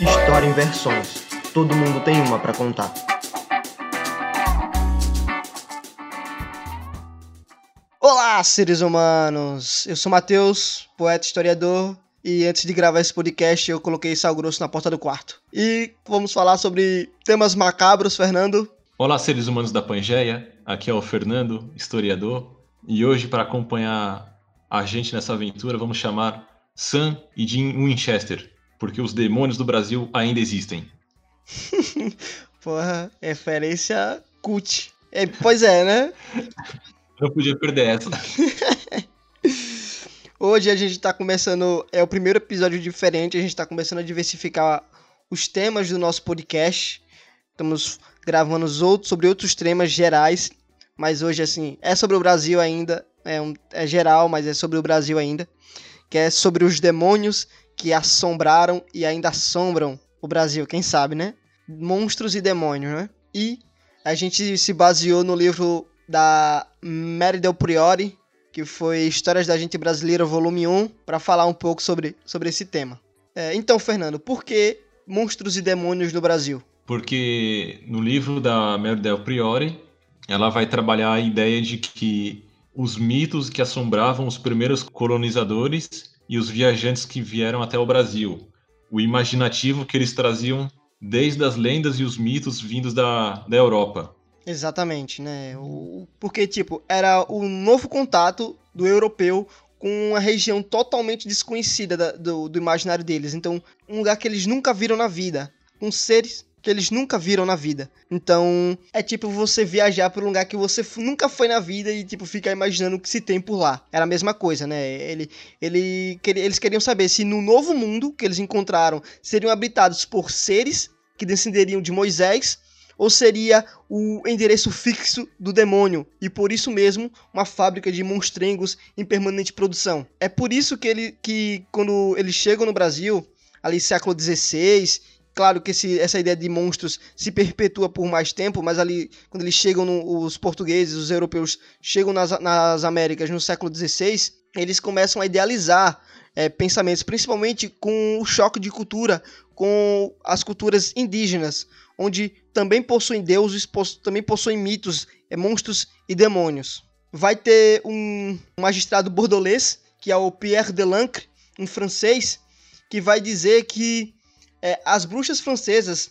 História em versões. Todo mundo tem uma para contar. Olá, seres humanos! Eu sou Matheus, poeta historiador, e antes de gravar esse podcast eu coloquei sal grosso na porta do quarto. E vamos falar sobre temas macabros, Fernando. Olá, seres humanos da Pangeia. Aqui é o Fernando, historiador, e hoje para acompanhar a gente nessa aventura vamos chamar Sam e Jim Winchester, porque os demônios do Brasil ainda existem. Porra, referência cult. É, pois é, né? Não podia perder essa. Hoje a gente tá começando, é o primeiro episódio diferente, a gente tá começando a diversificar os temas do nosso podcast. Estamos gravando outros, sobre outros temas gerais, mas hoje, assim, é sobre o Brasil ainda, é, um, é geral, mas é sobre o Brasil ainda, que é sobre os demônios que assombraram e ainda assombram o Brasil, quem sabe, né? Monstros e demônios, né? E a gente se baseou no livro da Mary Del Priori, que foi Histórias da Gente Brasileira, volume 1, para falar um pouco sobre, sobre esse tema. É, então, Fernando, por que monstros e demônios no Brasil? Porque no livro da Mary Del Priori, ela vai trabalhar a ideia de que os mitos que assombravam os primeiros colonizadores e os viajantes que vieram até o Brasil, o imaginativo que eles traziam desde as lendas e os mitos vindos da, da Europa. Exatamente, né? O, porque, tipo, era o novo contato do europeu com uma região totalmente desconhecida da, do, do imaginário deles. Então, um lugar que eles nunca viram na vida. Com seres que eles nunca viram na vida. Então, é tipo você viajar para um lugar que você nunca foi na vida e tipo ficar imaginando o que se tem por lá. Era a mesma coisa, né? Ele, ele, eles queriam saber se no novo mundo que eles encontraram seriam habitados por seres que descenderiam de Moisés ou seria o endereço fixo do demônio e por isso mesmo uma fábrica de monstrengos em permanente produção. É por isso que ele que quando eles chegam no Brasil, ali século XVI, claro que esse, essa ideia de monstros se perpetua por mais tempo, mas ali quando eles chegam no, os portugueses, os europeus chegam nas, nas Américas no século XVI, eles começam a idealizar é, pensamentos, principalmente com o choque de cultura com as culturas indígenas, onde também possuem deuses, também possuem mitos, é, monstros e demônios. Vai ter um magistrado bordolês, que é o Pierre Delancre, um francês, que vai dizer que é, as bruxas francesas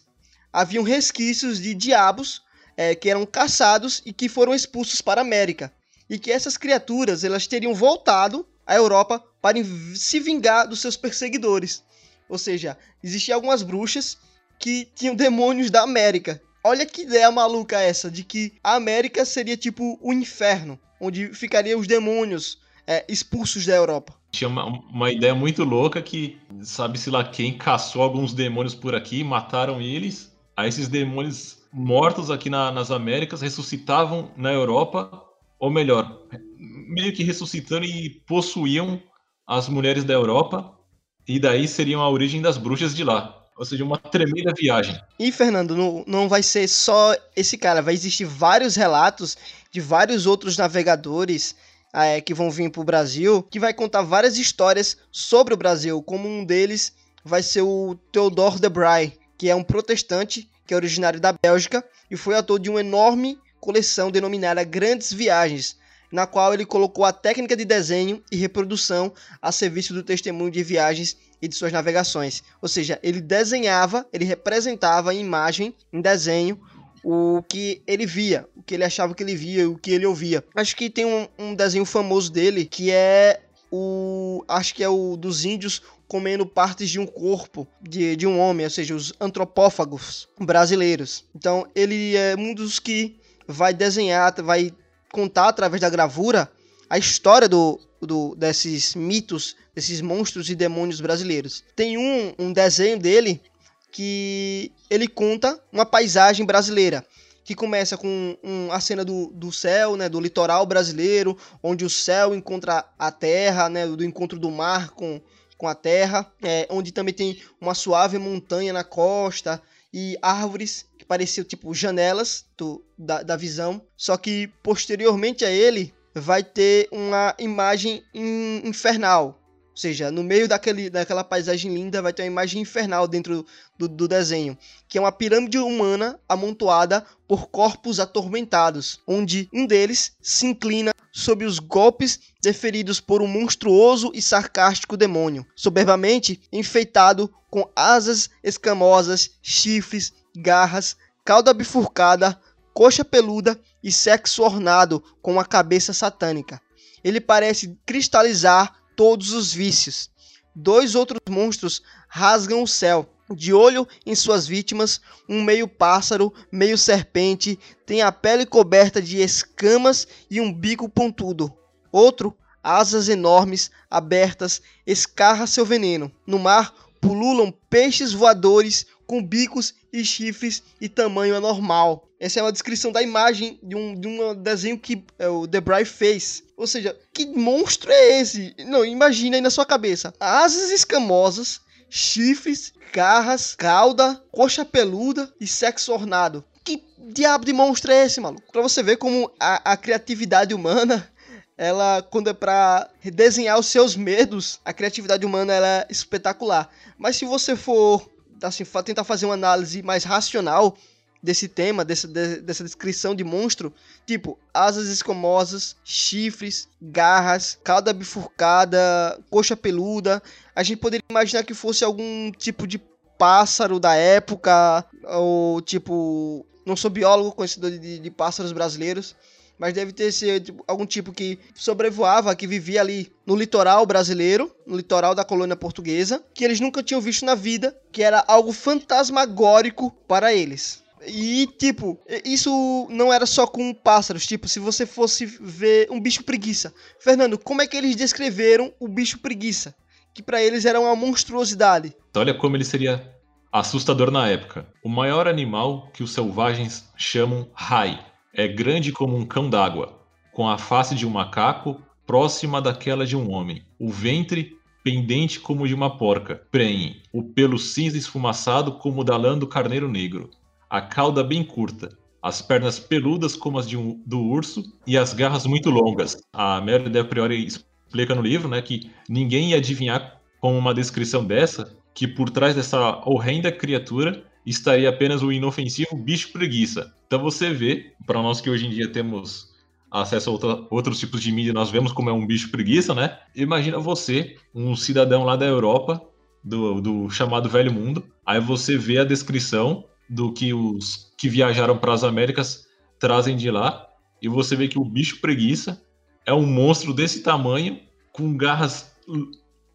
haviam resquícios de diabos é, que eram caçados e que foram expulsos para a América. E que essas criaturas elas teriam voltado à Europa para se vingar dos seus perseguidores. Ou seja, existiam algumas bruxas que tinham demônios da América. Olha que ideia maluca essa, de que a América seria tipo o inferno, onde ficariam os demônios é, expulsos da Europa. Tinha uma, uma ideia muito louca que, sabe-se lá quem, caçou alguns demônios por aqui, mataram eles. Aí esses demônios mortos aqui na, nas Américas ressuscitavam na Europa, ou melhor, meio que ressuscitando e possuíam as mulheres da Europa, e daí seriam a origem das bruxas de lá. Ou seja, uma tremenda viagem. E, Fernando, não, não vai ser só esse cara, vai existir vários relatos de vários outros navegadores é, que vão vir para o Brasil, que vai contar várias histórias sobre o Brasil, como um deles vai ser o Theodore de Bry, que é um protestante que é originário da Bélgica e foi autor de uma enorme coleção denominada Grandes Viagens, na qual ele colocou a técnica de desenho e reprodução a serviço do testemunho de viagens e de suas navegações. Ou seja, ele desenhava, ele representava em imagem, em desenho, o que ele via, o que ele achava que ele via, o que ele ouvia. Acho que tem um, um desenho famoso dele que é o. Acho que é o dos índios comendo partes de um corpo de, de um homem, ou seja, os antropófagos brasileiros. Então ele é um dos que vai desenhar, vai contar através da gravura a história do, do, desses mitos, desses monstros e demônios brasileiros. Tem um, um desenho dele que ele conta uma paisagem brasileira que começa com um, a cena do, do céu, né, do litoral brasileiro, onde o céu encontra a terra, né, do encontro do mar com, com a terra, é, onde também tem uma suave montanha na costa e árvores que pareciam tipo janelas do, da, da visão. Só que posteriormente a ele vai ter uma imagem in, infernal, Ou seja, no meio daquele, daquela paisagem linda vai ter uma imagem infernal dentro do, do desenho, que é uma pirâmide humana amontoada por corpos atormentados, onde um deles se inclina sob os golpes deferidos por um monstruoso e sarcástico demônio, soberbamente enfeitado com asas escamosas, chifres, garras, cauda bifurcada, coxa peluda e sexo ornado com uma cabeça satânica. Ele parece cristalizar todos os vícios. Dois outros monstros rasgam o céu. De olho em suas vítimas, um meio pássaro, meio serpente, tem a pele coberta de escamas e um bico pontudo. Outro, asas enormes, abertas, escarra seu veneno. No mar pululam peixes voadores com bicos e chifres e tamanho anormal. Essa é uma descrição da imagem de um, de um desenho que é, o Debray fez. Ou seja, que monstro é esse? Não, imagina aí na sua cabeça. Asas escamosas, chifres, garras, cauda, coxa peluda e sexo ornado. Que diabo de monstro é esse, maluco? Pra você ver como a, a criatividade humana ela quando é para desenhar os seus medos, a criatividade humana ela é espetacular. Mas se você for assim, tentar fazer uma análise mais racional, desse tema, dessa, de, dessa descrição de monstro, tipo asas escamosas, chifres, garras, cauda bifurcada, coxa peluda. A gente poderia imaginar que fosse algum tipo de pássaro da época, ou tipo. Não sou biólogo, conhecedor de, de pássaros brasileiros, mas deve ter sido tipo, algum tipo que sobrevoava, que vivia ali no litoral brasileiro, no litoral da colônia portuguesa, que eles nunca tinham visto na vida, que era algo fantasmagórico para eles. E, tipo, isso não era só com pássaros. Tipo, se você fosse ver um bicho preguiça. Fernando, como é que eles descreveram o bicho preguiça? Que para eles era uma monstruosidade. Olha como ele seria assustador na época. O maior animal que os selvagens chamam rai. É grande como um cão d'água, com a face de um macaco próxima daquela de um homem. O ventre pendente como de uma porca, prenhe, o pelo cinza esfumaçado como o da lã do carneiro negro a cauda bem curta, as pernas peludas como as um, do urso e as garras muito longas. A Mary a priori explica no livro né, que ninguém ia adivinhar com uma descrição dessa que por trás dessa horrenda criatura estaria apenas o inofensivo bicho preguiça. Então você vê, para nós que hoje em dia temos acesso a outra, outros tipos de mídia, nós vemos como é um bicho preguiça, né? Imagina você, um cidadão lá da Europa, do, do chamado Velho Mundo, aí você vê a descrição do que os que viajaram para as Américas trazem de lá. E você vê que o bicho preguiça é um monstro desse tamanho, com garras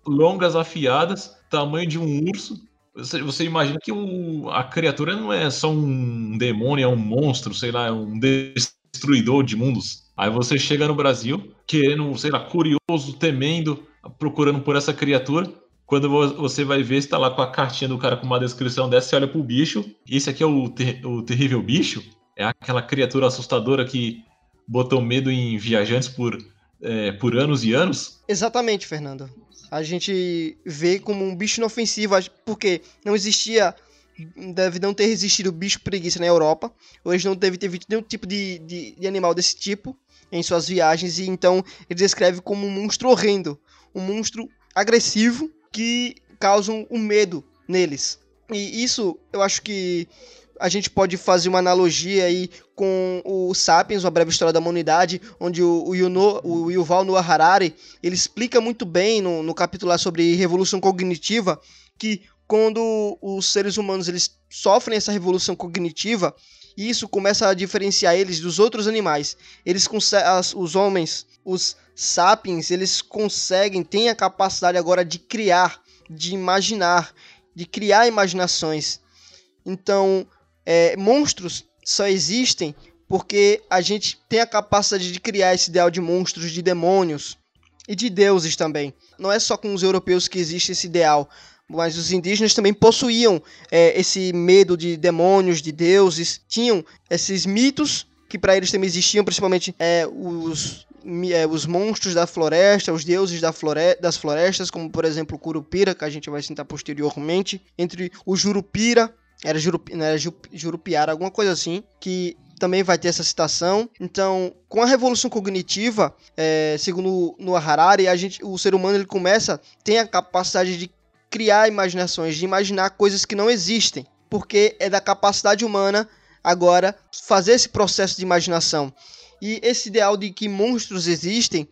longas, afiadas, tamanho de um urso. Você, você imagina que o, a criatura não é só um demônio, é um monstro, sei lá, é um destruidor de mundos. Aí você chega no Brasil, querendo, sei lá, curioso, temendo, procurando por essa criatura. Quando você vai ver, está lá com a cartinha do cara com uma descrição dessa, você olha pro bicho. Esse aqui é o, ter o terrível bicho. É aquela criatura assustadora que botou medo em viajantes por, é, por anos e anos. Exatamente, Fernando. A gente vê como um bicho inofensivo, porque não existia deve não ter existido bicho preguiça na Europa. Hoje não deve ter visto nenhum tipo de, de, de, animal desse tipo em suas viagens. E então ele descreve como um monstro horrendo. Um monstro agressivo que causam um medo neles. E isso eu acho que a gente pode fazer uma analogia aí com o Sapiens, uma breve história da humanidade, onde o, o, Yuno, o Yuval Noah Harari ele explica muito bem no, no capítulo lá sobre revolução cognitiva que quando os seres humanos eles sofrem essa revolução cognitiva, isso começa a diferenciar eles dos outros animais. Eles os homens, os sapiens, eles conseguem, têm a capacidade agora de criar, de imaginar, de criar imaginações. Então, é, monstros só existem porque a gente tem a capacidade de criar esse ideal de monstros, de demônios e de deuses também. Não é só com os europeus que existe esse ideal, mas os indígenas também possuíam é, esse medo de demônios, de deuses, tinham esses mitos que para eles também existiam, principalmente é, os é, os monstros da floresta, os deuses da flore das florestas, como por exemplo o Curupira, que a gente vai citar posteriormente, entre o Jurupira, era, Jurup, era Jurupiara, alguma coisa assim, que também vai ter essa citação. Então, com a revolução cognitiva, é, segundo no Harari, a gente, o ser humano ele começa, tem a capacidade de criar imaginações, de imaginar coisas que não existem, porque é da capacidade humana agora fazer esse processo de imaginação. E esse ideal de que monstros existem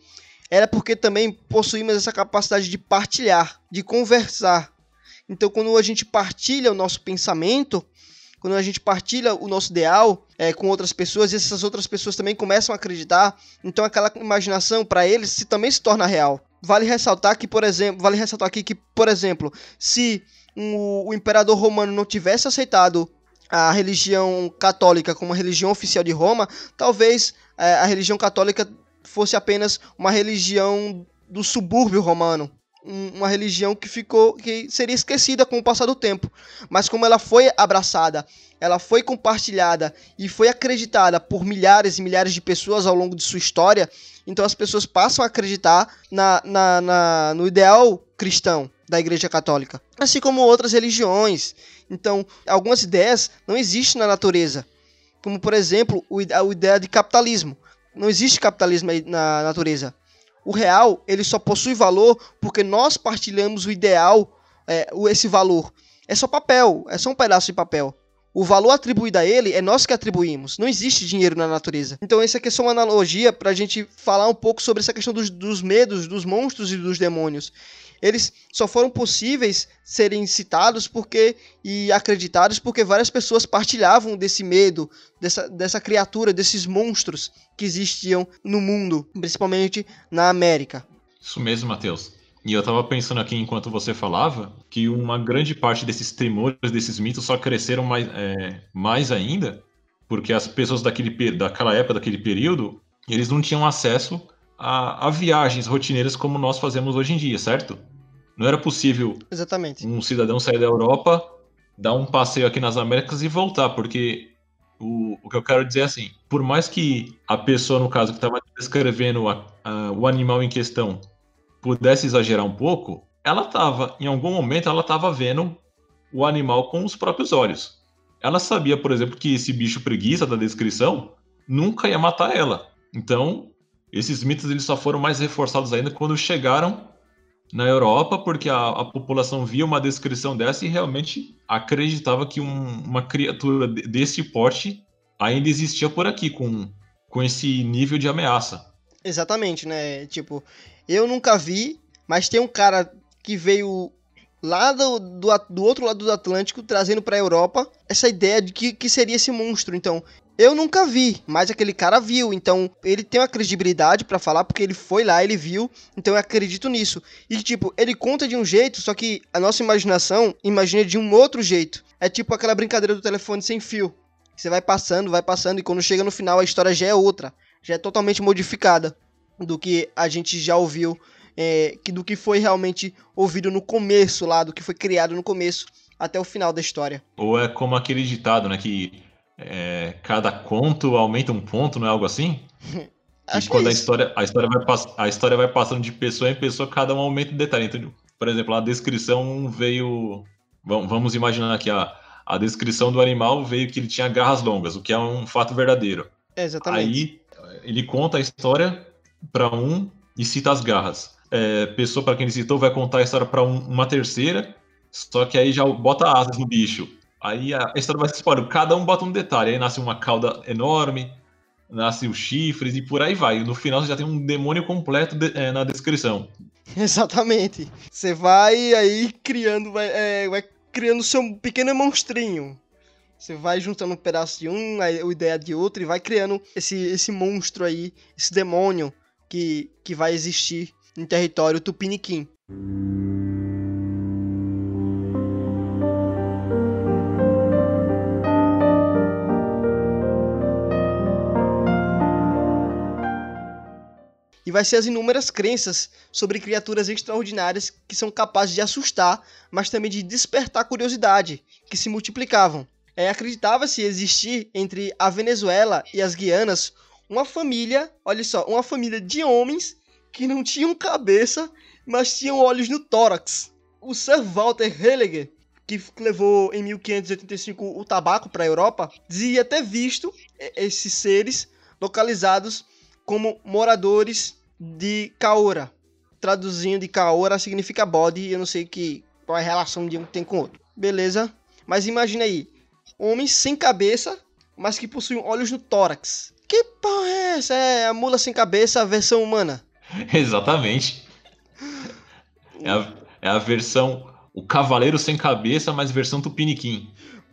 era porque também possuímos essa capacidade de partilhar, de conversar. Então, quando a gente partilha o nosso pensamento, quando a gente partilha o nosso ideal é, com outras pessoas, essas outras pessoas também começam a acreditar, então aquela imaginação para eles se, também se torna real. Vale ressaltar que, por exemplo, vale ressaltar aqui que, por exemplo, se um, o imperador romano não tivesse aceitado a religião católica como a religião oficial de Roma, talvez é, a religião católica fosse apenas uma religião do subúrbio romano, uma religião que ficou que seria esquecida com o passar do tempo, mas como ela foi abraçada, ela foi compartilhada e foi acreditada por milhares e milhares de pessoas ao longo de sua história, então as pessoas passam a acreditar na, na, na no ideal cristão da Igreja Católica, assim como outras religiões. Então, algumas ideias não existem na natureza, como por exemplo a ideia de capitalismo. Não existe capitalismo na natureza. O real, ele só possui valor porque nós partilhamos o ideal, é, esse valor. É só papel, é só um pedaço de papel. O valor atribuído a ele é nós que atribuímos. Não existe dinheiro na natureza. Então, essa aqui é só uma analogia para a gente falar um pouco sobre essa questão dos, dos medos, dos monstros e dos demônios eles só foram possíveis serem citados porque e acreditados porque várias pessoas partilhavam desse medo, dessa, dessa criatura, desses monstros que existiam no mundo, principalmente na América. Isso mesmo, Matheus. E eu tava pensando aqui enquanto você falava que uma grande parte desses temores, desses mitos só cresceram mais, é, mais ainda porque as pessoas daquele, daquela época, daquele período, eles não tinham acesso a, a, viagens rotineiras como nós fazemos hoje em dia, certo? Não era possível Exatamente. um cidadão sair da Europa, dar um passeio aqui nas Américas e voltar, porque o, o que eu quero dizer é assim: por mais que a pessoa, no caso, que estava descrevendo a, a, o animal em questão pudesse exagerar um pouco, ela estava, em algum momento, ela estava vendo o animal com os próprios olhos. Ela sabia, por exemplo, que esse bicho preguiça da descrição nunca ia matar ela. Então, esses mitos eles só foram mais reforçados ainda quando chegaram na Europa, porque a, a população via uma descrição dessa e realmente acreditava que um, uma criatura desse porte ainda existia por aqui, com, com esse nível de ameaça. Exatamente, né? Tipo, eu nunca vi, mas tem um cara que veio lá do, do, do outro lado do Atlântico trazendo para a Europa essa ideia de que, que seria esse monstro. Então, eu nunca vi, mas aquele cara viu, então ele tem uma credibilidade para falar porque ele foi lá, ele viu, então eu acredito nisso. E tipo, ele conta de um jeito, só que a nossa imaginação imagina de um outro jeito. É tipo aquela brincadeira do telefone sem fio. Você vai passando, vai passando e quando chega no final a história já é outra, já é totalmente modificada do que a gente já ouviu, é, que do que foi realmente ouvido no começo lá, do que foi criado no começo até o final da história. Ou é como aquele ditado, né, que é, cada conto aumenta um ponto, não é algo assim? Acho e quando é a história, a história vai a história vai passando de pessoa em pessoa, cada um aumenta um detalhe. Então, por exemplo, a descrição veio, vamos imaginar aqui a, a descrição do animal veio que ele tinha garras longas, o que é um fato verdadeiro. É, exatamente. Aí ele conta a história para um e cita as garras. É, pessoa para quem ele citou vai contar a história para um, uma terceira, só que aí já bota asas no bicho. Aí a história vai se explorando, cada um bota um detalhe. Aí nasce uma cauda enorme, nasce os chifres e por aí vai. No final você já tem um demônio completo de, é, na descrição. Exatamente. Você vai aí criando, vai, é, vai criando seu pequeno monstrinho. Você vai juntando um pedaço de um, a ideia de outro e vai criando esse, esse monstro aí, esse demônio que, que vai existir em território tupiniquim. e vai ser as inúmeras crenças sobre criaturas extraordinárias que são capazes de assustar, mas também de despertar curiosidade, que se multiplicavam. É, Acreditava-se existir entre a Venezuela e as Guianas uma família, olha só, uma família de homens que não tinham cabeça, mas tinham olhos no tórax. O Sir Walter Helliger que levou em 1585 o tabaco para a Europa, dizia ter visto esses seres localizados como moradores de Caora. Traduzindo de Caora significa bode, eu não sei que, qual é a relação de um tem com o outro. Beleza? Mas imagina aí, homens sem cabeça, mas que possuem olhos no tórax. Que porra é essa? É a mula sem cabeça, a versão humana. Exatamente. É a, é a versão. O cavaleiro sem cabeça, mas versão tupiniquim.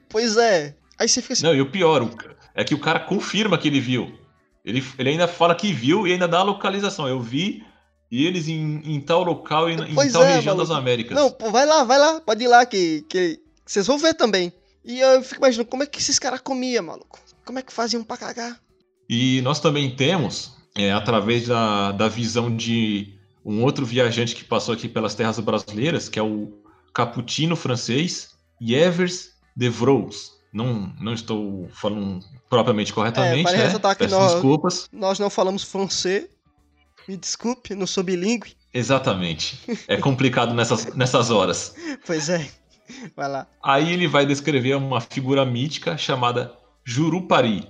Pois é. Aí você fica assim. Não, e o pior o, é que o cara confirma que ele viu. Ele, ele ainda fala que viu e ainda dá a localização. Eu vi e eles em, em tal local e em tal é, região maluco. das Américas. Não, pô, vai lá, vai lá, pode ir lá que, que vocês vão ver também. E eu fico imaginando como é que esses caras comiam, maluco. Como é que faziam pra cagar? E nós também temos, é, através da, da visão de um outro viajante que passou aqui pelas terras brasileiras, que é o caputino francês Yevers de Vros. Não, não estou falando propriamente corretamente, é, né? Peço nós, desculpas. Nós não falamos francês. Me desculpe, não sou bilíngue. Exatamente. É complicado nessas, nessas horas. Pois é. Vai lá. Aí ele vai descrever uma figura mítica chamada Jurupari,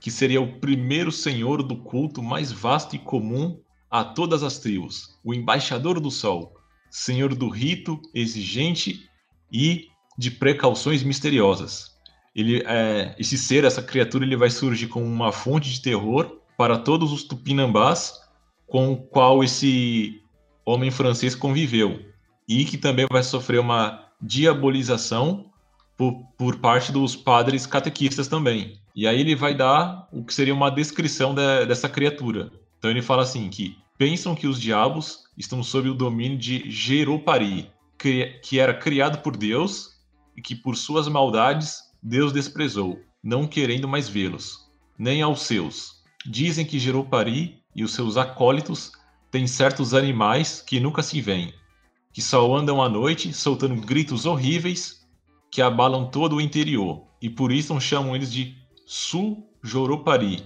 que seria o primeiro senhor do culto mais vasto e comum a todas as tribos, o embaixador do sol, senhor do rito exigente e de precauções misteriosas. Ele, é, esse ser, essa criatura, ele vai surgir como uma fonte de terror para todos os tupinambás com o qual esse homem francês conviveu e que também vai sofrer uma diabolização por, por parte dos padres catequistas também. E aí ele vai dar o que seria uma descrição de, dessa criatura. Então ele fala assim que pensam que os diabos estão sob o domínio de Jeropari, que, que era criado por Deus e que por suas maldades Deus desprezou, não querendo mais vê-los, nem aos seus. Dizem que Jeropari e os seus acólitos têm certos animais que nunca se veem, que só andam à noite soltando gritos horríveis que abalam todo o interior, e por isso chamam eles de Su-Joropari,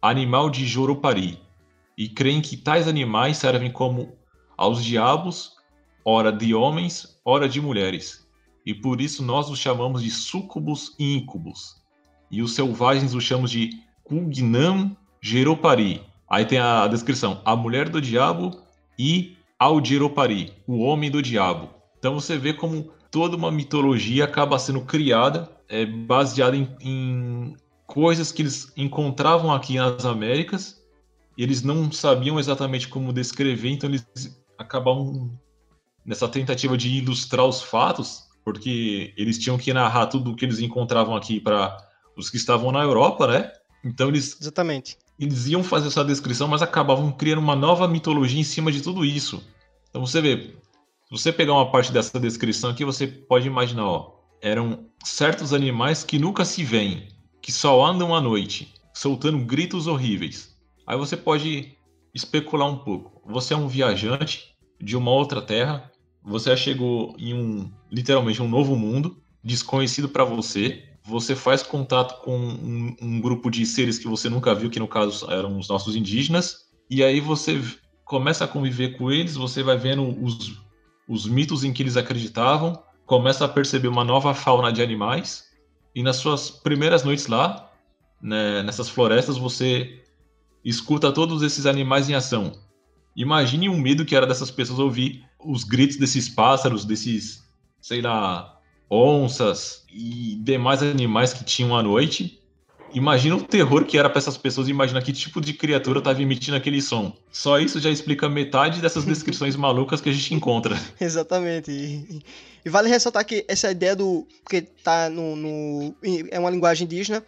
animal de Joropari, e creem que tais animais servem como aos diabos, ora de homens, ora de mulheres, e por isso nós os chamamos de sucubus e incubus, e os selvagens os chamamos de Kugnam Jeropari. Aí tem a descrição: a mulher do diabo e Aldiropari, o homem do diabo. Então você vê como toda uma mitologia acaba sendo criada, é, baseada em, em coisas que eles encontravam aqui nas Américas, e eles não sabiam exatamente como descrever, então eles acabavam nessa tentativa de ilustrar os fatos, porque eles tinham que narrar tudo o que eles encontravam aqui para os que estavam na Europa, né? Então eles Exatamente eles iam fazer essa descrição, mas acabavam criando uma nova mitologia em cima de tudo isso. Então você vê, se você pegar uma parte dessa descrição aqui, você pode imaginar, ó, eram certos animais que nunca se veem, que só andam à noite, soltando gritos horríveis. Aí você pode especular um pouco. Você é um viajante de uma outra terra, você chegou em um literalmente um novo mundo, desconhecido para você, você faz contato com um, um, grupo de seres que você nunca viu, que no caso eram os nossos indígenas, e aí você começa a conviver com eles, você vai vendo os, os mitos em que eles acreditavam, começa a perceber uma nova fauna de animais, e nas suas primeiras noites lá, né, nessas florestas, você escuta todos esses animais em ação. Imagine o medo que era dessas pessoas ouvir os gritos desses pássaros, desses, sei lá, onças e demais animais que tinham à noite. Imagina o terror que era para essas pessoas imaginar que tipo de criatura estava emitindo aquele som. Só isso já explica metade dessas descrições malucas que a gente encontra. Exatamente. E, e, vale ressaltar que essa ideia do. Porque tá no. no é uma linguagem indígena.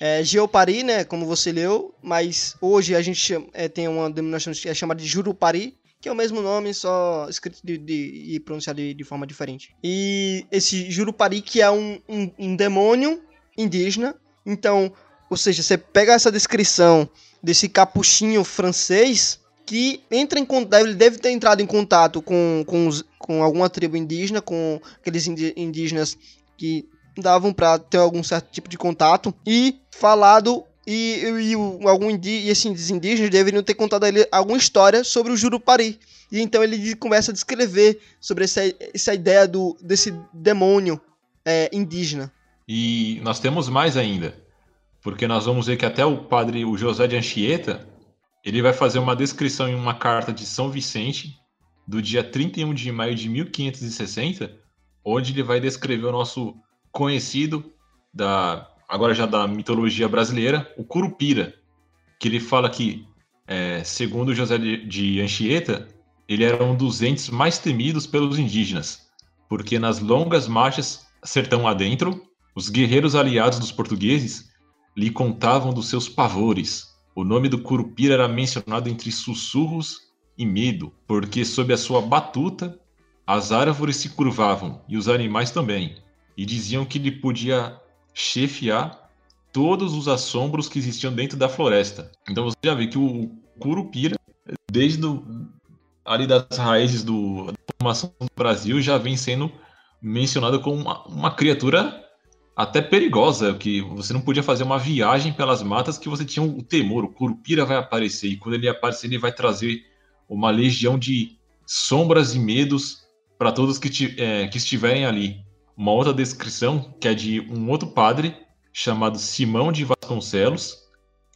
É, Geopari, né, como você leu, mas hoje a gente chama, é, tem uma denominação que é chamada de Jurupari, que é o mesmo nome, só escrito de, de, e pronunciado de, de, forma diferente. E esse Jurupari, que é um, um, um demônio indígena, então, ou seja, você pega essa descrição desse capuchinho francês que entra em ele deve ter entrado em contato com, com, com alguma tribo indígena, com aqueles indígenas que davam para ter algum certo tipo de contato e falado e, e, algum e esses indígenas deveriam ter contado a ele alguma história sobre o Jurupari. E então ele começa a descrever sobre essa, essa ideia do, desse demônio é, indígena. E nós temos mais ainda, porque nós vamos ver que até o padre o José de Anchieta, ele vai fazer uma descrição em uma carta de São Vicente, do dia 31 de maio de 1560, onde ele vai descrever o nosso conhecido da agora já da mitologia brasileira, o Curupira, que ele fala que, é, segundo José de Anchieta, ele era um dos entes mais temidos pelos indígenas, porque nas longas marchas sertão adentro, os guerreiros aliados dos portugueses lhe contavam dos seus pavores. O nome do Curupira era mencionado entre sussurros e medo, porque sob a sua batuta as árvores se curvavam e os animais também, e diziam que ele podia chefiar todos os assombros que existiam dentro da floresta. Então você já vê que o Curupira, desde do, ali das raízes do, da formação do Brasil, já vem sendo mencionado como uma, uma criatura até perigosa, que você não podia fazer uma viagem pelas matas que você tinha o temor, o Curupira vai aparecer, e quando ele aparecer, ele vai trazer uma legião de sombras e medos para todos que, é, que estiverem ali. Uma outra descrição que é de um outro padre chamado Simão de Vasconcelos,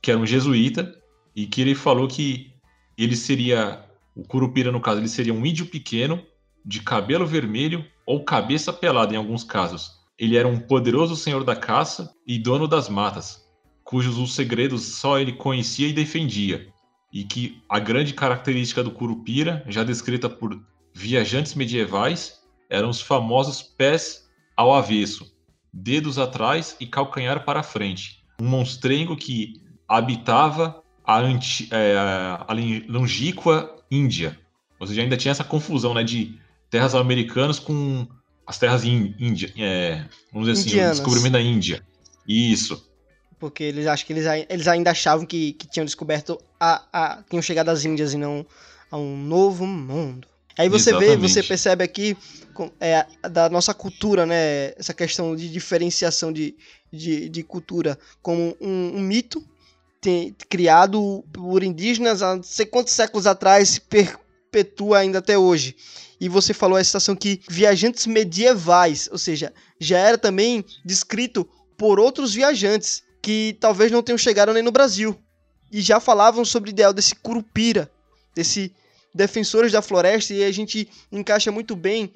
que era um jesuíta, e que ele falou que ele seria, o Curupira no caso, ele seria um índio pequeno, de cabelo vermelho ou cabeça pelada em alguns casos. Ele era um poderoso senhor da caça e dono das matas, cujos os segredos só ele conhecia e defendia e que a grande característica do Curupira, já descrita por viajantes medievais, eram os famosos pés ao avesso, dedos atrás e calcanhar para frente. Um monstrengo que habitava a, anti, é, a longínqua Índia. Ou seja, ainda tinha essa confusão né, de terras americanas com as terras índia, é, vamos dizer assim, o descobrimento da Índia. Isso. Porque eles acham que eles, eles ainda achavam que, que tinham descoberto a, a. tinham chegado às Índias e não a um novo mundo. Aí você Exatamente. vê, você percebe aqui é, da nossa cultura, né? Essa questão de diferenciação de, de, de cultura como um, um mito tem, criado por indígenas há não sei quantos séculos atrás se perpetua ainda até hoje. E você falou a situação que viajantes medievais, ou seja, já era também descrito por outros viajantes que talvez não tenham chegado nem no Brasil. E já falavam sobre o ideal desse curupira, desse defensores da floresta, e a gente encaixa muito bem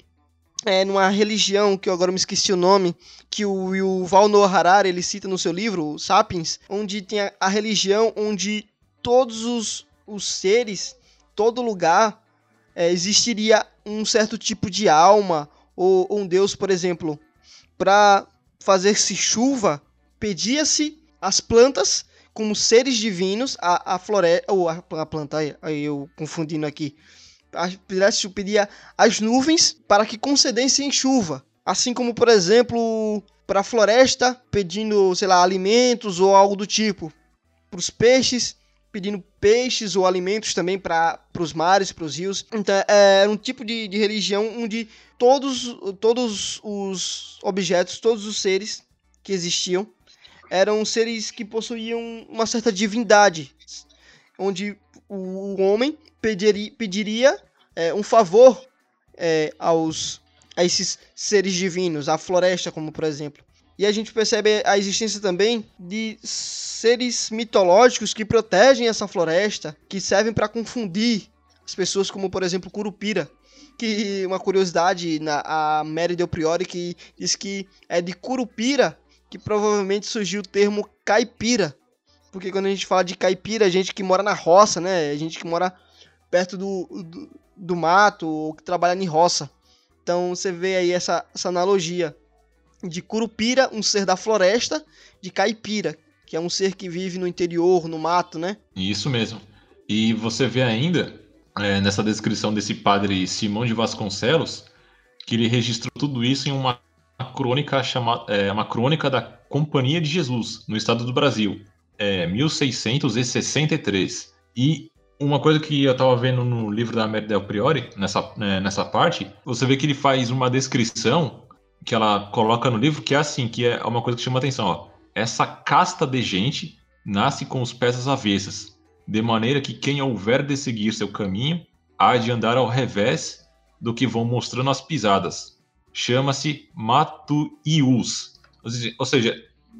é, numa religião, que eu agora me esqueci o nome, que o Yuval Noah Harari ele cita no seu livro, Sapiens, onde tem a, a religião onde todos os, os seres, todo lugar, é, existiria um certo tipo de alma, ou, ou um Deus, por exemplo, para fazer-se chuva, pedia-se as plantas como seres divinos, a, a floresta, ou a, a planta, aí eu confundindo aqui, pedia, pedia as nuvens para que concedessem chuva. Assim como, por exemplo, para a floresta, pedindo, sei lá, alimentos ou algo do tipo. Para os peixes, pedindo peixes ou alimentos também para os mares, para os rios. Então, é, era um tipo de, de religião onde todos, todos os objetos, todos os seres que existiam eram seres que possuíam uma certa divindade, onde o homem pediria, pediria é, um favor é, aos a esses seres divinos, a floresta, como por exemplo. E a gente percebe a existência também de seres mitológicos que protegem essa floresta, que servem para confundir as pessoas, como por exemplo Curupira. Que uma curiosidade, na, a Mary Del Priori que diz que é de Curupira que provavelmente surgiu o termo caipira. Porque quando a gente fala de caipira, a gente que mora na roça, né? A gente que mora perto do, do, do mato ou que trabalha em roça. Então você vê aí essa, essa analogia de curupira, um ser da floresta, de caipira, que é um ser que vive no interior, no mato, né? Isso mesmo. E você vê ainda, é, nessa descrição desse padre Simão de Vasconcelos, que ele registrou tudo isso em uma crônica chamada, é, uma crônica da Companhia de Jesus, no estado do Brasil, é, 1663. E uma coisa que eu estava vendo no livro da Mary Del Priori, nessa, é, nessa parte, você vê que ele faz uma descrição que ela coloca no livro, que é assim, que é uma coisa que chama atenção, ó. Essa casta de gente nasce com os pés às avessas, de maneira que quem houver de seguir seu caminho há de andar ao revés do que vão mostrando as pisadas. Chama-se Matuius. Ou seja,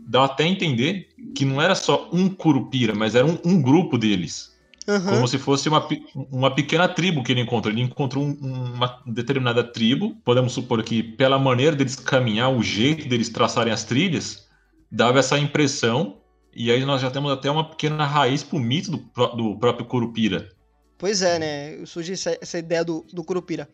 dá até entender que não era só um curupira, mas era um, um grupo deles. Uhum. Como se fosse uma, uma pequena tribo que ele encontrou. Ele encontrou um, uma determinada tribo. Podemos supor que, pela maneira deles caminhar, o jeito deles traçarem as trilhas, dava essa impressão. E aí nós já temos até uma pequena raiz pro mito do, do próprio Curupira. Pois é, né? Surge essa, essa ideia do, do Curupira.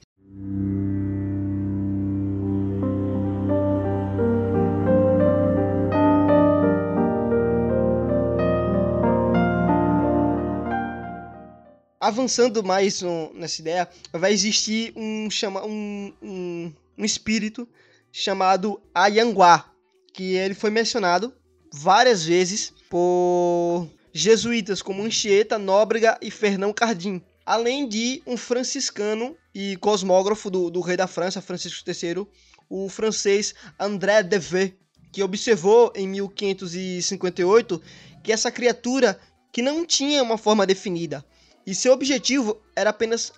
Avançando mais nessa ideia, vai existir um, chama, um, um, um espírito chamado Ayanguá, que ele foi mencionado várias vezes por jesuítas como Anchieta, Nóbrega e Fernão Cardim, além de um franciscano e cosmógrafo do, do rei da França, Francisco III, o francês André Deveux, que observou em 1558 que essa criatura que não tinha uma forma definida, e seu objetivo era apenas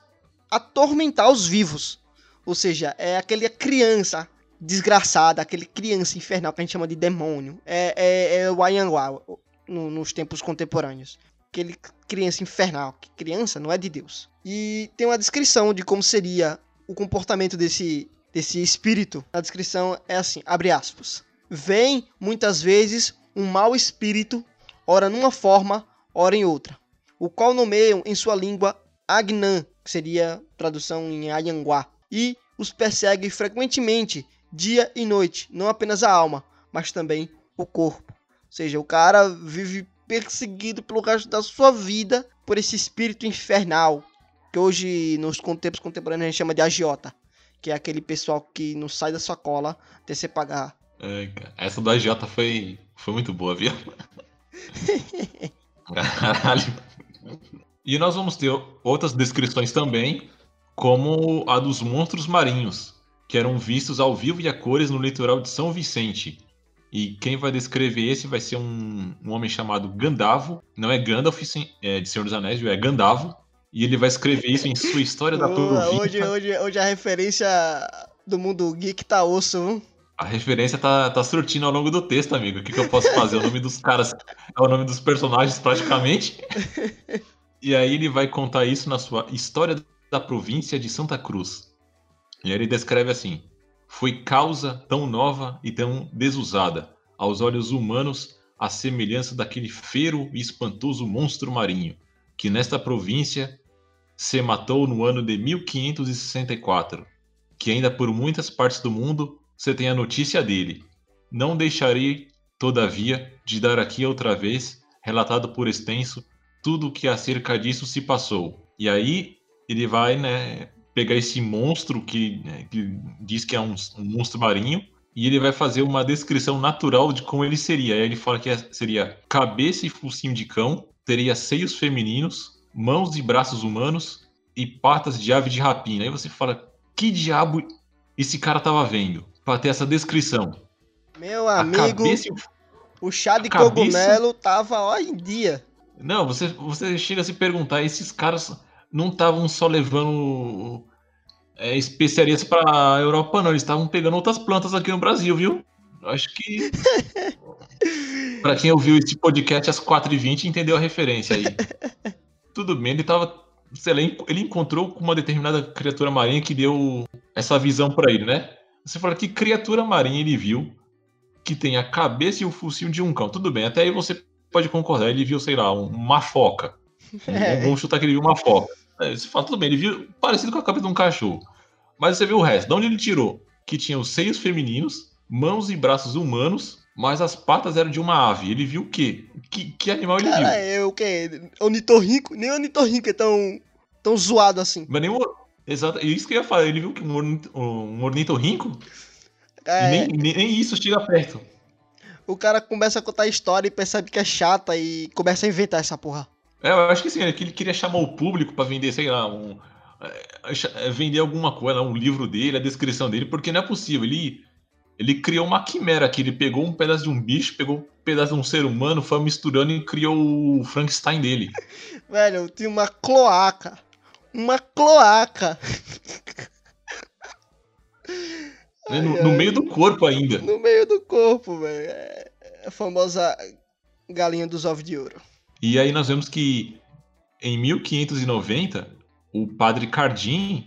atormentar os vivos. Ou seja, é aquela criança desgraçada, aquele criança infernal que a gente chama de demônio. É, é, é o Ayanguá no, nos tempos contemporâneos. Aquele criança infernal. Que criança não é de Deus. E tem uma descrição de como seria o comportamento desse, desse espírito. A descrição é assim, abre aspas. Vem, muitas vezes, um mau espírito, ora numa forma, ora em outra o qual nomeiam em sua língua Agnan, que seria tradução em Ayanguá, e os persegue frequentemente, dia e noite, não apenas a alma, mas também o corpo. Ou seja, o cara vive perseguido pelo resto da sua vida por esse espírito infernal, que hoje nos tempos contemporâneos a gente chama de agiota, que é aquele pessoal que não sai da sua cola até você pagar. É, essa do agiota foi, foi muito boa, viu? Caralho. E nós vamos ter outras descrições também, como a dos monstros marinhos, que eram vistos ao vivo e a cores no litoral de São Vicente. E quem vai descrever esse vai ser um, um homem chamado Gandavo, não é Gandalf é de Senhor dos Anéis, é Gandavo, e ele vai escrever isso em sua história da província. Hoje, hoje, hoje a referência do mundo geek tá osso, viu? A referência tá, tá surtindo ao longo do texto, amigo. O que, que eu posso fazer? O nome dos caras é o nome dos personagens, praticamente. E aí ele vai contar isso na sua História da Província de Santa Cruz. E aí ele descreve assim: Foi causa tão nova e tão desusada, aos olhos humanos, a semelhança daquele feiro e espantoso monstro marinho, que nesta província se matou no ano de 1564, que ainda por muitas partes do mundo você tem a notícia dele. Não deixarei, todavia, de dar aqui outra vez, relatado por extenso, tudo o que acerca disso se passou. E aí ele vai, né, pegar esse monstro que, né, que diz que é um, um, monstro marinho e ele vai fazer uma descrição natural de como ele seria. Aí ele fala que é, seria cabeça e focinho de cão, teria seios femininos, mãos e braços humanos e patas de ave de rapina. Aí você fala, que diabo esse cara tava vendo? Para ter essa descrição. Meu amigo, o chá de cabeça... cogumelo tava ó em dia. Não, você, você chega a se perguntar, esses caras não estavam só levando é, especiarias para a Europa, não. Eles estavam pegando outras plantas aqui no Brasil, viu? Acho que. para quem ouviu esse podcast às 4h20 entendeu a referência aí. Tudo bem, ele tava. Sei lá, ele encontrou com uma determinada criatura marinha que deu essa visão para ele, né? Você fala que criatura marinha ele viu que tem a cabeça e o focinho de um cão. Tudo bem, até aí você pode concordar. Ele viu, sei lá, uma foca. É. Vamos chutar que ele viu uma foca. É, você fala, tudo bem, ele viu parecido com a cabeça de um cachorro. Mas você viu o resto. De onde ele tirou? Que tinha os seios femininos, mãos e braços humanos, mas as patas eram de uma ave. Ele viu o quê? Que, que animal ele Cara, viu? É o quê? Onitorrinco? Nem o onitorrinco é tão, tão zoado assim. Mas nem o, Exato, isso que eu ia falar. Ele viu que um, ornito, um ornitorrinco é... nem, nem isso chega perto. O cara começa a contar a história e percebe que é chata e começa a inventar essa porra. É, eu acho que sim, é que ele queria chamar o público para vender, sei lá, um, é, é, vender alguma coisa, um livro dele, a descrição dele, porque não é possível. Ele, ele criou uma quimera aqui, ele pegou um pedaço de um bicho, pegou um pedaço de um ser humano, foi misturando e criou o Frankenstein dele. Velho, tinha uma cloaca uma cloaca. Né? No, no, meio do corpo ainda. No meio do corpo, velho. É a famosa galinha dos ovos de ouro. E aí nós vemos que em 1590, o padre Cardim,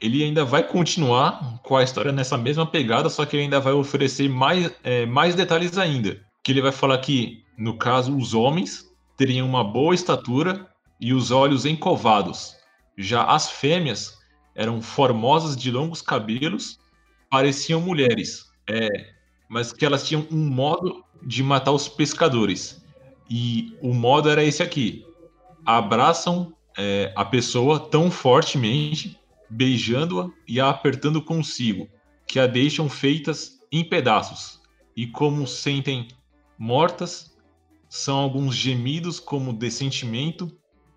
ele ainda vai continuar com a história nessa mesma pegada, só que ele ainda vai oferecer mais, é, mais detalhes ainda. Que ele vai falar que, no caso, os homens teriam uma boa estatura e os olhos encovados. Já as fêmeas eram formosas de longos cabelos, pareciam mulheres, é, mas que elas tinham um modo de matar os pescadores. E o modo era esse aqui: abraçam é, a pessoa tão fortemente, beijando-a e a apertando consigo, que a deixam feitas em pedaços. E como sentem mortas, são alguns gemidos como de sentimento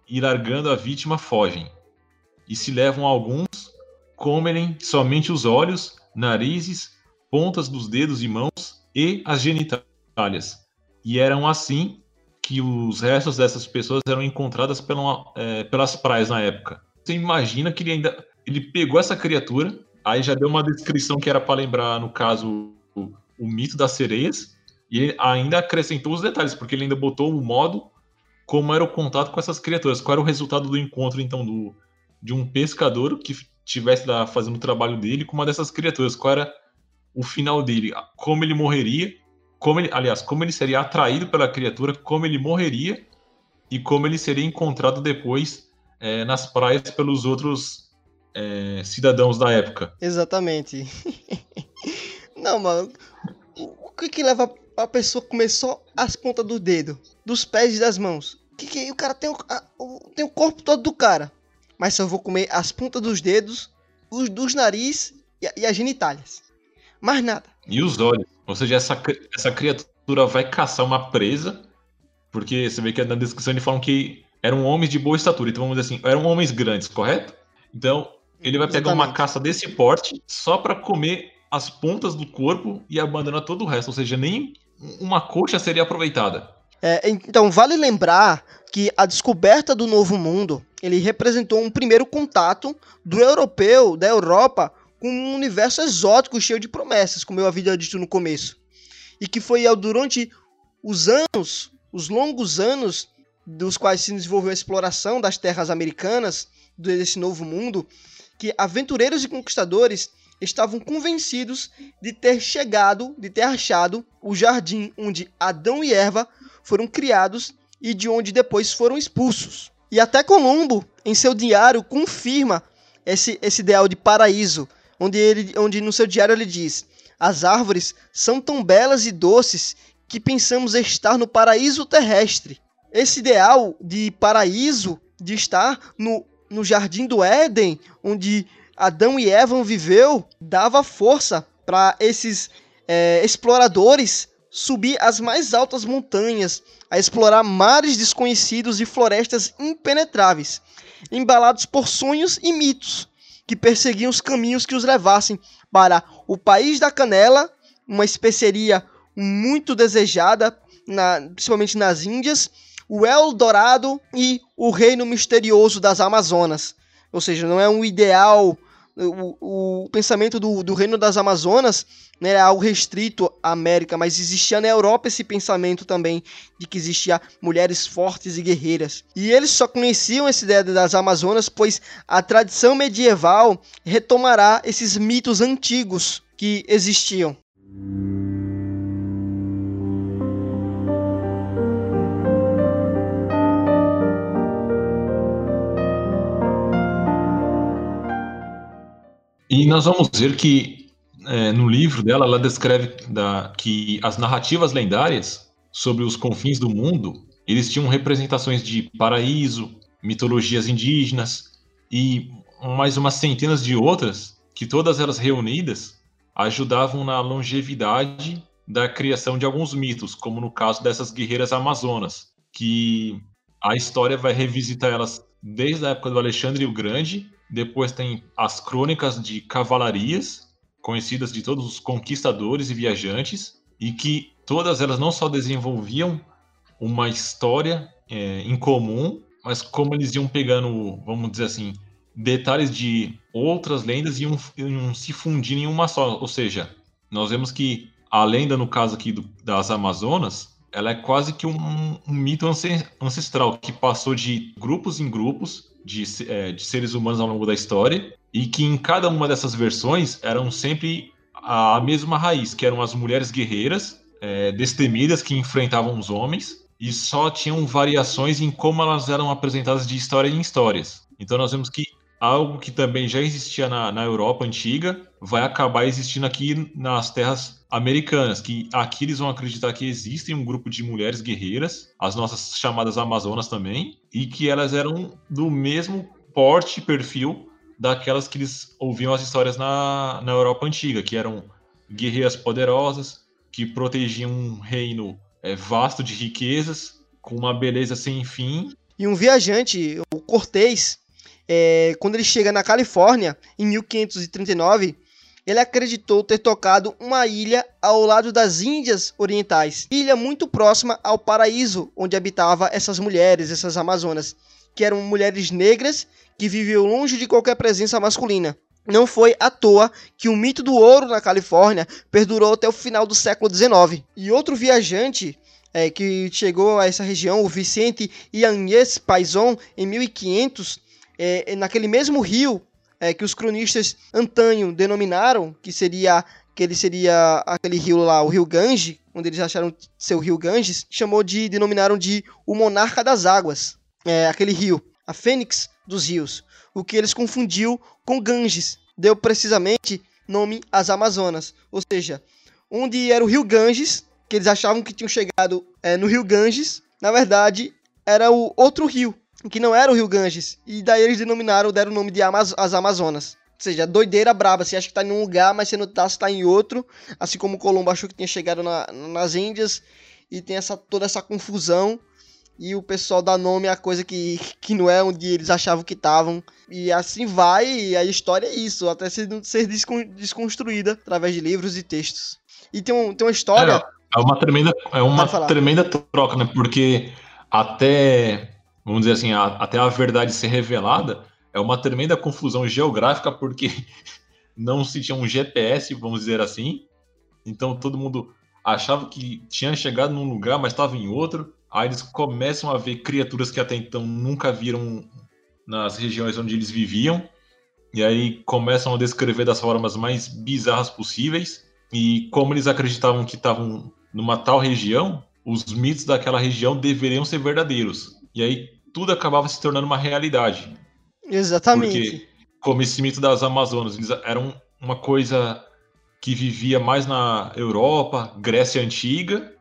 e largando a vítima fogem. E se levam alguns, comem somente os olhos, narizes, pontas dos dedos e mãos e as genitálias. E eram assim que os restos dessas pessoas eram encontradas pela, é, pelas praias na época. Você imagina que ele ainda ele pegou essa criatura, aí já deu uma descrição que era para lembrar, no caso, o, o, mito das sereias, e ainda acrescentou os detalhes, porque ele ainda botou o modo como era o contato com essas criaturas, qual era o resultado do encontro, então, do, de um pescador que estivesse lá fazendo o trabalho dele com uma dessas criaturas, qual era o final dele, como ele morreria como ele, aliás, como ele seria atraído pela criatura, como ele morreria e como ele seria encontrado depois é, nas praias pelos outros é, cidadãos da época. Exatamente. Não, mano. O que que leva a pessoa comer só as pontas do dedo, dos pés e das mãos? Que que o cara tem o, a, o, tem o corpo todo do cara, mas só vou comer as pontas dos dedos, os dos nariz e, e as genitálias. Mais nada. E os olhos. Ou seja, essa, essa criatura vai caçar uma presa, porque você vê que na descrição eles falam que eram homens de boa estatura, então vamos dizer assim, eram homens grandes, correto? Então, ele vai pegar Exatamente. uma caça desse porte só para comer as pontas do corpo e abandonar todo o resto, ou seja, nem uma coxa seria aproveitada. É, então, vale lembrar que a descoberta do Novo Mundo, ele representou um primeiro contato do europeu, da Europa, com um universo exótico cheio de promessas, como eu havia dito no começo. E que foi durante os anos, os longos anos dos quais se desenvolveu a exploração das terras americanas, desse novo mundo, que aventureiros e conquistadores estavam convencidos de ter chegado, de ter achado o jardim onde Adão e Eva foram criados e de onde depois foram expulsos. E até Colombo, em seu diário, confirma esse, esse ideal de paraíso, onde, ele, onde no seu diário ele diz: As árvores são tão belas e doces que pensamos estar no paraíso terrestre. Esse ideal de paraíso, de estar no, no jardim do Éden, onde Adão e Eva viveu, dava força para esses é, exploradores subir as mais altas montanhas, a explorar mares desconhecidos e florestas impenetráveis, embalados por sonhos e mitos que perseguiam os caminhos que os levassem para o país da canela, uma especeria muito desejada, na, principalmente nas Índias, o Eldorado e o reino misterioso das Amazonas. Ou seja, não é um ideal o, o pensamento do, do reino das Amazonas né, é algo restrito à América, mas existia na Europa esse pensamento também de que existia mulheres fortes e guerreiras. E eles só conheciam essa ideia das Amazonas, pois a tradição medieval retomará esses mitos antigos que existiam. E nós vamos ver que é, no livro dela ela descreve da, que as narrativas lendárias sobre os confins do mundo eles tinham representações de paraíso, mitologias indígenas e mais umas centenas de outras que todas elas reunidas ajudavam na longevidade da criação de alguns mitos, como no caso dessas guerreiras amazonas, que a história vai revisitar elas desde a época do Alexandre o Grande depois tem as crônicas de cavalarias, conhecidas de todos os conquistadores e viajantes, e que todas elas não só desenvolviam uma história é, em comum, mas como eles iam pegando, vamos dizer assim, detalhes de outras lendas iam, iam se fundir em uma só. Ou seja, nós vemos que a lenda, no caso aqui do, das Amazonas, ela é quase que um, um, mito ancestral que passou de grupos em grupos de, é, de seres humanos ao longo da história e que em cada uma dessas versões eram sempre a, mesma raiz, que eram as mulheres guerreiras é, destemidas que enfrentavam os homens e só tinham variações em como elas eram apresentadas de história em histórias. Então nós vemos que algo que também já existia na, na Europa antiga vai acabar existindo aqui nas terras americanas, que aqui eles vão acreditar que existem um grupo de mulheres guerreiras, as nossas chamadas Amazonas também, e que elas eram do mesmo porte e perfil daquelas que eles ouviam as histórias na, na Europa antiga, que eram guerreiras poderosas, que protegiam um reino é, vasto de riquezas, com uma beleza sem fim. E um viajante, o Cortês, é, quando ele chega na Califórnia, em 1539, ele acreditou ter tocado uma ilha ao lado das Índias Orientais, ilha muito próxima ao paraíso onde habitavam essas mulheres, essas amazonas, que eram mulheres negras que viviam longe de qualquer presença masculina. Não foi à toa que o mito do ouro na Califórnia perdurou até o final do século XIX. E outro viajante é, que chegou a essa região, o Vicente Ianhes Paison, em 1500, é, naquele mesmo rio é, que os cronistas antanho denominaram que seria que ele seria aquele rio lá, o Rio Gange, onde eles acharam ser o Rio Ganges, chamou de denominaram de o monarca das águas, é, aquele rio, a fênix dos rios, o que eles confundiu com Ganges, deu precisamente nome às Amazonas, ou seja, onde era o Rio Ganges, que eles achavam que tinham chegado é, no Rio Ganges, na verdade era o outro rio, que não era o Rio Ganges. E daí eles denominaram, deram o nome de Amaz as Amazonas. Ou seja, doideira braba. Você acha que tá em um lugar, mas você não tá, você tá em outro. Assim como o Colombo achou que tinha chegado na, nas Índias. E tem essa, toda essa confusão. E o pessoal dá nome a coisa que, que não é onde eles achavam que estavam. E assim vai, e a história é isso, até ser, ser desconstruída através de livros e textos. E tem, um, tem uma história. É, é uma tremenda, é uma tremenda troca, né? Porque até vamos dizer assim, a, até a verdade ser revelada, é uma tremenda confusão geográfica, porque não se tinha um GPS, vamos dizer assim. Então todo mundo achava que tinha chegado num lugar, mas estava em outro. Aí eles começam a ver criaturas que até então nunca viram nas regiões onde eles viviam. E aí começam a descrever das formas mais bizarras possíveis. E como eles acreditavam que estavam numa tal região, os mitos daquela região deveriam ser verdadeiros. E aí tudo acabava se tornando uma realidade. Exatamente. Porque, como esse mito das Amazonas, eles eram uma coisa que vivia mais na Europa, Grécia Antiga,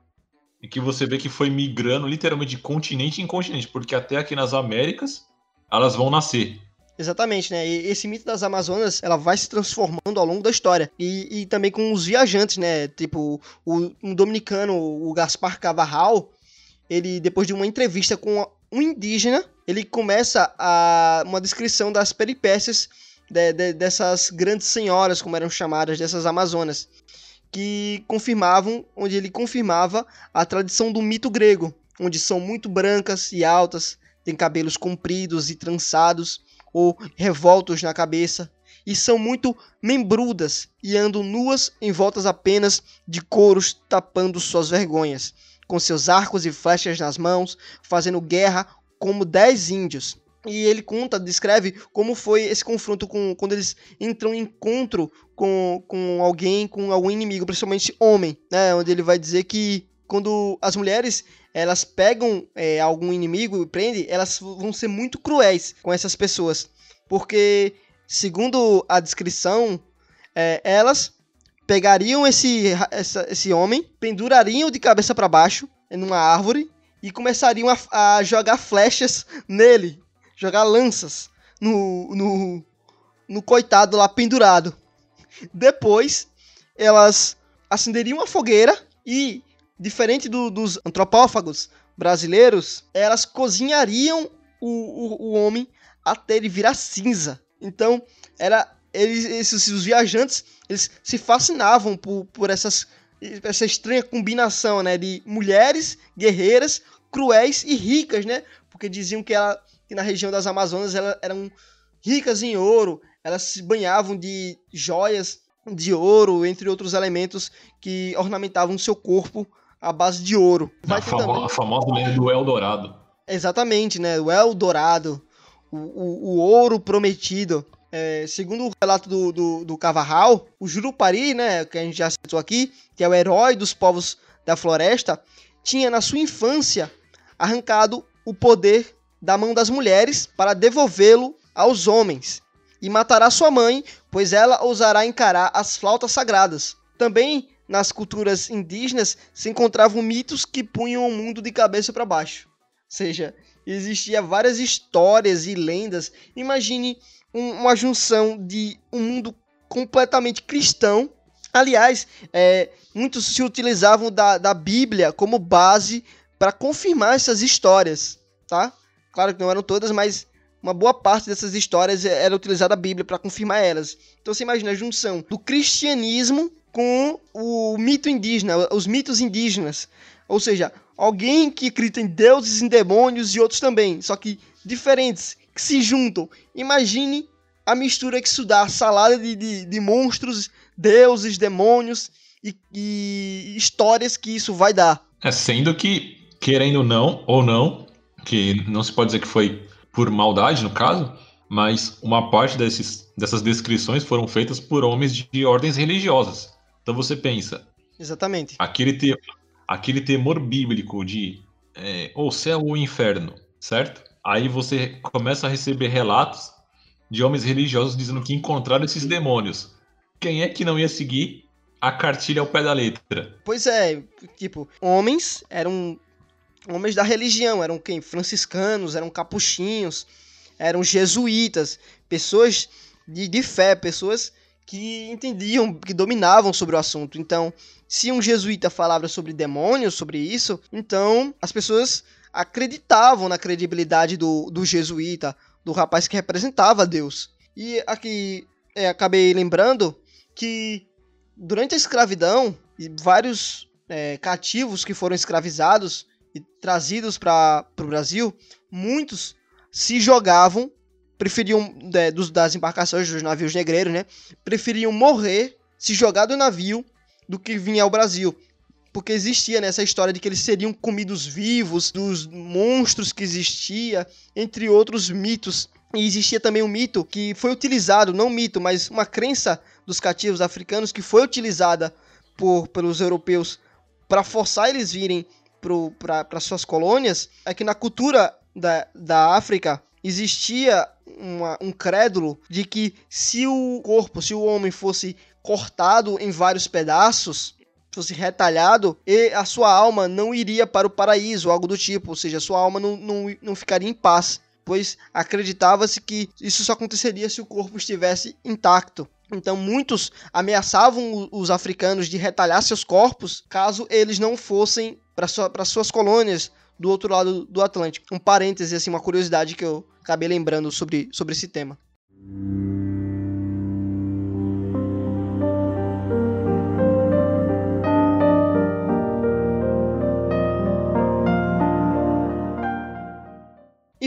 e que você vê que foi migrando literalmente de continente em continente, porque até aqui nas Américas elas vão nascer. Exatamente, né? E esse mito das Amazonas, ela vai se transformando ao longo da história. E, e também com os viajantes, né? Tipo, o, um dominicano, o Gaspar Cavarral, ele, depois de uma entrevista com um indígena, ele começa a uma descrição das peripécias de, de, dessas grandes senhoras, como eram chamadas, dessas amazonas, que confirmavam, onde ele confirmava a tradição do mito grego, onde são muito brancas e altas, têm cabelos compridos e trançados ou revoltos na cabeça, e são muito membrudas e andam nuas em voltas apenas de couros tapando suas vergonhas com seus arcos e flechas nas mãos, fazendo guerra como dez índios. E ele conta, descreve como foi esse confronto com quando eles entram em encontro com, com alguém, com algum inimigo, principalmente homem, né? Onde ele vai dizer que quando as mulheres elas pegam é, algum inimigo e prendem, elas vão ser muito cruéis com essas pessoas, porque segundo a descrição, é, elas pegariam esse, essa, esse homem, pendurariam de cabeça para baixo em uma árvore e começariam a, a, jogar flechas nele, jogar lanças no, no, no coitado lá pendurado. Depois, elas acenderiam uma fogueira e, diferente do, dos antropófagos brasileiros, elas cozinhariam o, o, o homem até ele virar cinza. Então, era eles, esses os viajantes, eles se fascinavam por, por essas, essa estranha combinação, né, de mulheres guerreiras, cruéis e ricas, né? Porque diziam que, ela, que na região das Amazonas elas eram ricas em ouro, elas se banhavam de joias de ouro, entre outros elementos que ornamentavam seu corpo à base de ouro. Vai a, famo também... a famosa lenda do Eldorado. Exatamente, né? O Eldorado, o, o, o ouro prometido. É, segundo o relato do, do, do Cavarral, o Jurupari, né, que a gente já citou aqui, que é o herói dos povos da floresta, tinha na sua infância arrancado o poder da mão das mulheres para devolvê-lo aos homens e matará sua mãe, pois ela ousará encarar as flautas sagradas. Também nas culturas indígenas se encontravam mitos que punham o mundo de cabeça para baixo. Ou seja, existia várias histórias e lendas. Imagine um, uma junção de um mundo completamente cristão. Aliás, é, muitos se utilizavam da, da Bíblia como base para confirmar essas histórias, tá? Claro que não eram todas, mas uma boa parte dessas histórias era utilizada a Bíblia para confirmar elas. Então você imagina a junção do cristianismo com o mito indígena, os mitos indígenas. Ou seja, alguém que acredita em deuses, em demônios e outros também, só que diferentes, que se juntam. Imagine a mistura que isso dá, salada de, de, de monstros, deuses, demônios e, e, histórias que isso vai dar. É, sendo que, querendo não, ou não, que não se pode dizer que foi por maldade no caso, mas uma parte desses, dessas descrições foram feitas por homens de ordens religiosas. Então você pensa. Exatamente. Aquele, te, aquele temor bíblico de é, ou céu ou inferno, certo? Aí você começa a receber relatos de homens religiosos dizendo que encontraram esses demônios. Quem é que não ia seguir a cartilha ao pé da letra? Pois é, tipo, homens eram homens da religião, eram quem? Franciscanos, eram capuchinhos, eram jesuítas, pessoas de, de fé, pessoas que entendiam, que dominavam sobre o assunto. Então, se um jesuíta falava sobre demônios, sobre isso, então as pessoas acreditavam na credibilidade do, do jesuíta, do rapaz que representava Deus. E aqui é, acabei lembrando que durante a escravidão, vários é, cativos que foram escravizados e trazidos para o Brasil, muitos se jogavam, preferiam, é, dos, das embarcações dos navios negreiros, né? Preferiam morrer, se jogar do navio, do que vir ao Brasil. Porque existia nessa né, história de que eles seriam comidos vivos, dos monstros que existia, entre outros mitos. E existia também um mito que foi utilizado, não mito, mas uma crença dos cativos africanos que foi utilizada por, pelos europeus para forçar eles virem para suas colônias, é que na cultura da, da África existia uma, um crédulo de que se o corpo, se o homem fosse cortado em vários pedaços, fosse retalhado, e a sua alma não iria para o paraíso, algo do tipo, ou seja, a sua alma não, não, não ficaria em paz, pois acreditava-se que isso só aconteceria se o corpo estivesse intacto. Então muitos ameaçavam os africanos de retalhar seus corpos caso eles não fossem para sua, suas colônias do outro lado do Atlântico. Um parêntese, assim, uma curiosidade que eu acabei lembrando sobre, sobre esse tema.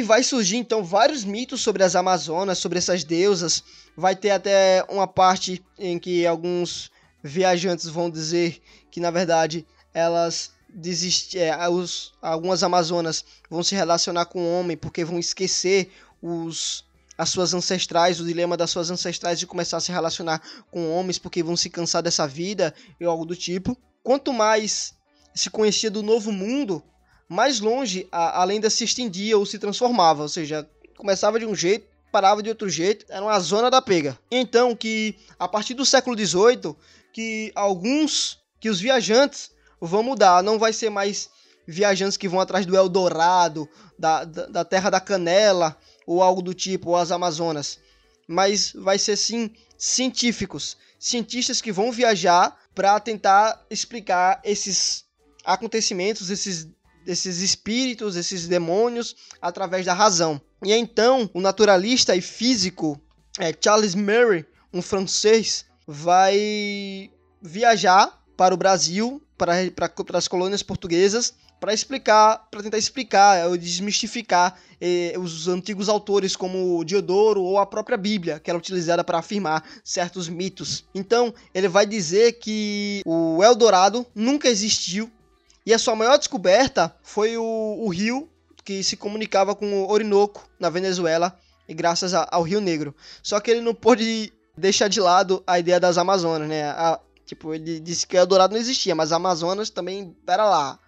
Vai surgir então vários mitos sobre as Amazonas, sobre essas deusas. Vai ter até uma parte em que alguns viajantes vão dizer que na verdade elas desistir, é, os, algumas Amazonas vão se relacionar com o homem porque vão esquecer os as suas ancestrais, o dilema das suas ancestrais de começar a se relacionar com homens porque vão se cansar dessa vida e algo do tipo. Quanto mais se conhecia do novo mundo, mais longe a, a lenda se estendia ou se transformava, ou seja, começava de um jeito, parava de outro jeito, era uma zona da pega. Então que a partir do século XVIII, que alguns, que os viajantes vão mudar. Não vai ser mais viajantes que vão atrás do Eldorado, da, da, da Terra da Canela, ou algo do tipo, ou as Amazonas. Mas vai ser sim científicos, cientistas que vão viajar para tentar explicar esses acontecimentos, esses, esses espíritos, esses demônios através da razão. E então o naturalista e físico é, Charles Murray, um francês, vai viajar para o Brasil para as colônias portuguesas para explicar, para tentar explicar ou desmistificar eh, os antigos autores como Diodoro ou a própria Bíblia, que era utilizada para afirmar certos mitos. Então, ele vai dizer que o Eldorado nunca existiu e a sua maior descoberta foi o, o rio que se comunicava com o Orinoco na Venezuela e graças a, ao Rio Negro. Só que ele não pôde deixar de lado a ideia das Amazonas, né? A, tipo, ele disse que o Eldorado não existia, mas Amazonas também era lá.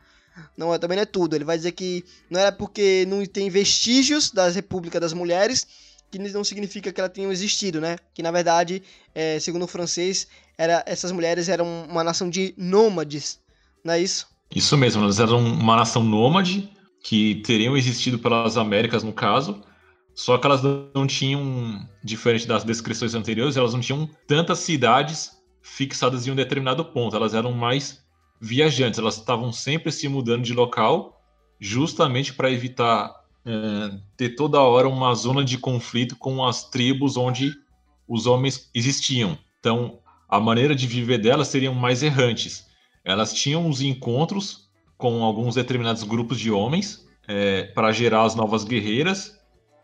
Não, também não é tudo. Ele vai dizer que não era porque não tem vestígios da República das Mulheres que não significa que ela tenha existido, né? Que na verdade, é, segundo o francês, era, essas mulheres eram uma nação de nômades, não é isso? Isso mesmo, elas eram uma nação nômade que teriam existido pelas Américas no caso, só que elas não tinham, diferente das descrições anteriores, elas não tinham tantas cidades fixadas em um determinado ponto, elas eram mais viajantes, elas estavam sempre se mudando de local, justamente para evitar é, ter toda hora uma zona de conflito com as tribos onde os homens existiam. Então, a maneira de viver delas seriam mais errantes. Elas tinham os encontros com alguns determinados grupos de homens é, para gerar as novas guerreiras,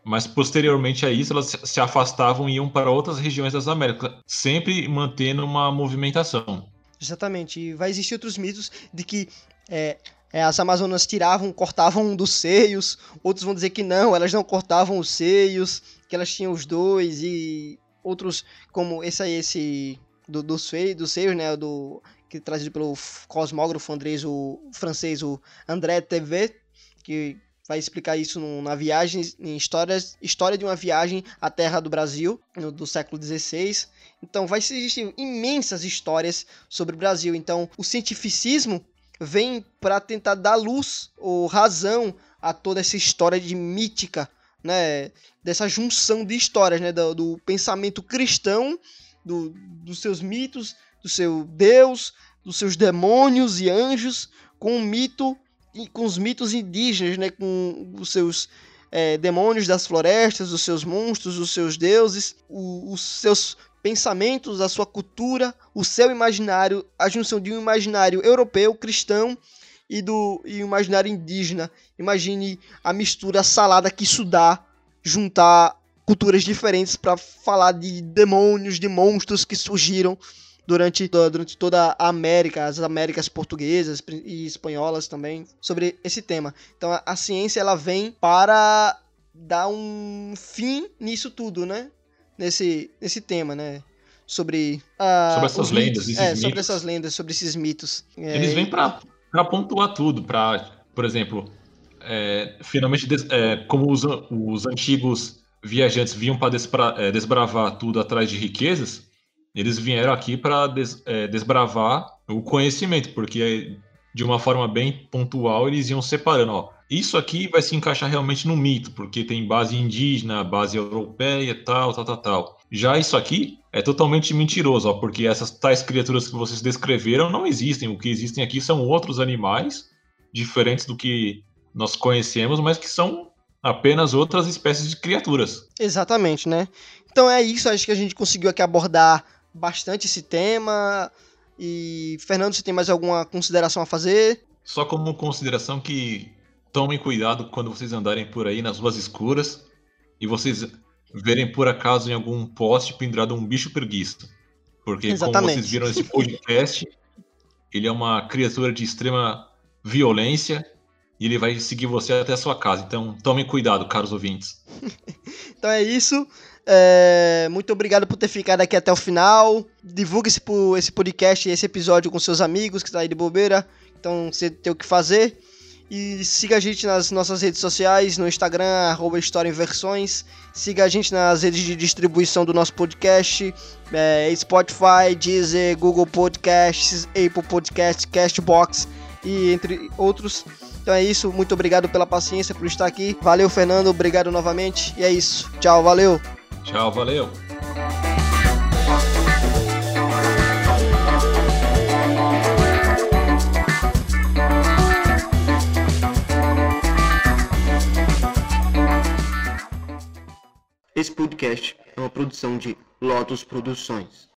mas posteriormente a isso elas se afastavam e iam para outras regiões das Américas, sempre mantendo uma movimentação. Exatamente. E vai existir outros mitos de que é, é, as Amazonas tiravam, cortavam dos seios. Outros vão dizer que não, elas não cortavam os seios, que elas tinham os dois. E outros, como esse aí, esse do, dos, seios, dos seios, né? Do, que trazido pelo cosmógrafo andrés, o francês, o André TV, que vai explicar isso no, na viagem, em histórias, história de uma viagem à terra do Brasil, no, do século XVI. Então, vai existir imensas histórias sobre o Brasil. Então, o cientificismo vem para tentar dar luz ou razão a toda essa história de mítica, né? Dessa junção de histórias, né? Do, do pensamento cristão, do, dos seus mitos, do seu Deus, dos seus demônios e anjos, com o mito com os mitos indígenas, né, com os seus é, demônios das florestas, os seus monstros, os seus deuses, o, os seus pensamentos, a sua cultura, o seu imaginário, a junção de um imaginário europeu, cristão e do e imaginário indígena. Imagine a mistura salada que isso dá, juntar culturas diferentes para falar de demônios, de monstros que surgiram durante, durante toda a América, as Américas portuguesas e espanholas também, sobre esse tema. Então a, a ciência ela vem para dar um fim nisso tudo, né? Nesse, nesse tema, né? Sobre, uh, sobre essas lendas, mitos, é, mitos. sobre essas lendas, sobre esses mitos. É, Eles vêm para pontuar tudo, para, por exemplo, é, finalmente, é, como os, os antigos viajantes vinham para é, desbravar tudo atrás de riquezas, eles vieram aqui para des, é, desbravar o conhecimento, porque de uma forma bem pontual eles iam separando, ó, isso aqui vai se encaixar realmente no mito, porque tem base indígena, base europeia, tal, tal, tal, tal. Já isso aqui é totalmente mentiroso, ó, porque essas tais criaturas que vocês descreveram não existem. O que existem aqui são outros animais diferentes do que nós conhecemos, mas que são apenas outras espécies de criaturas. Exatamente, né? Então é isso, acho que a gente conseguiu aqui abordar bastante esse tema. E, Fernando, você tem mais alguma consideração a fazer? Só como consideração que tomem cuidado quando vocês andarem por aí nas ruas escuras e vocês verem por acaso em algum poste pendurado um bicho preguiça. Porque, Exatamente. como vocês viram nesse podcast, ele é uma criatura de extrema violência e ele vai seguir você até a sua casa. Então, tomem cuidado, caros ouvintes. então é isso. É, muito obrigado por ter ficado aqui até o final. Divulgue esse, esse podcast, esse episódio com seus amigos que tá aí de bobeira. Então você tem o que fazer. E siga a gente nas nossas redes sociais, no Instagram, arroba História em Versões. Siga a gente nas redes de distribuição do nosso podcast, é, Spotify, Deezer, Google Podcasts, Apple Podcasts, Castbox e entre outros. Então é isso, muito obrigado pela paciência por estar aqui. Valeu, Fernando, obrigado novamente. E é isso. Tchau, valeu. Tchau, valeu. Esse podcast é uma produção de Lotus Produções.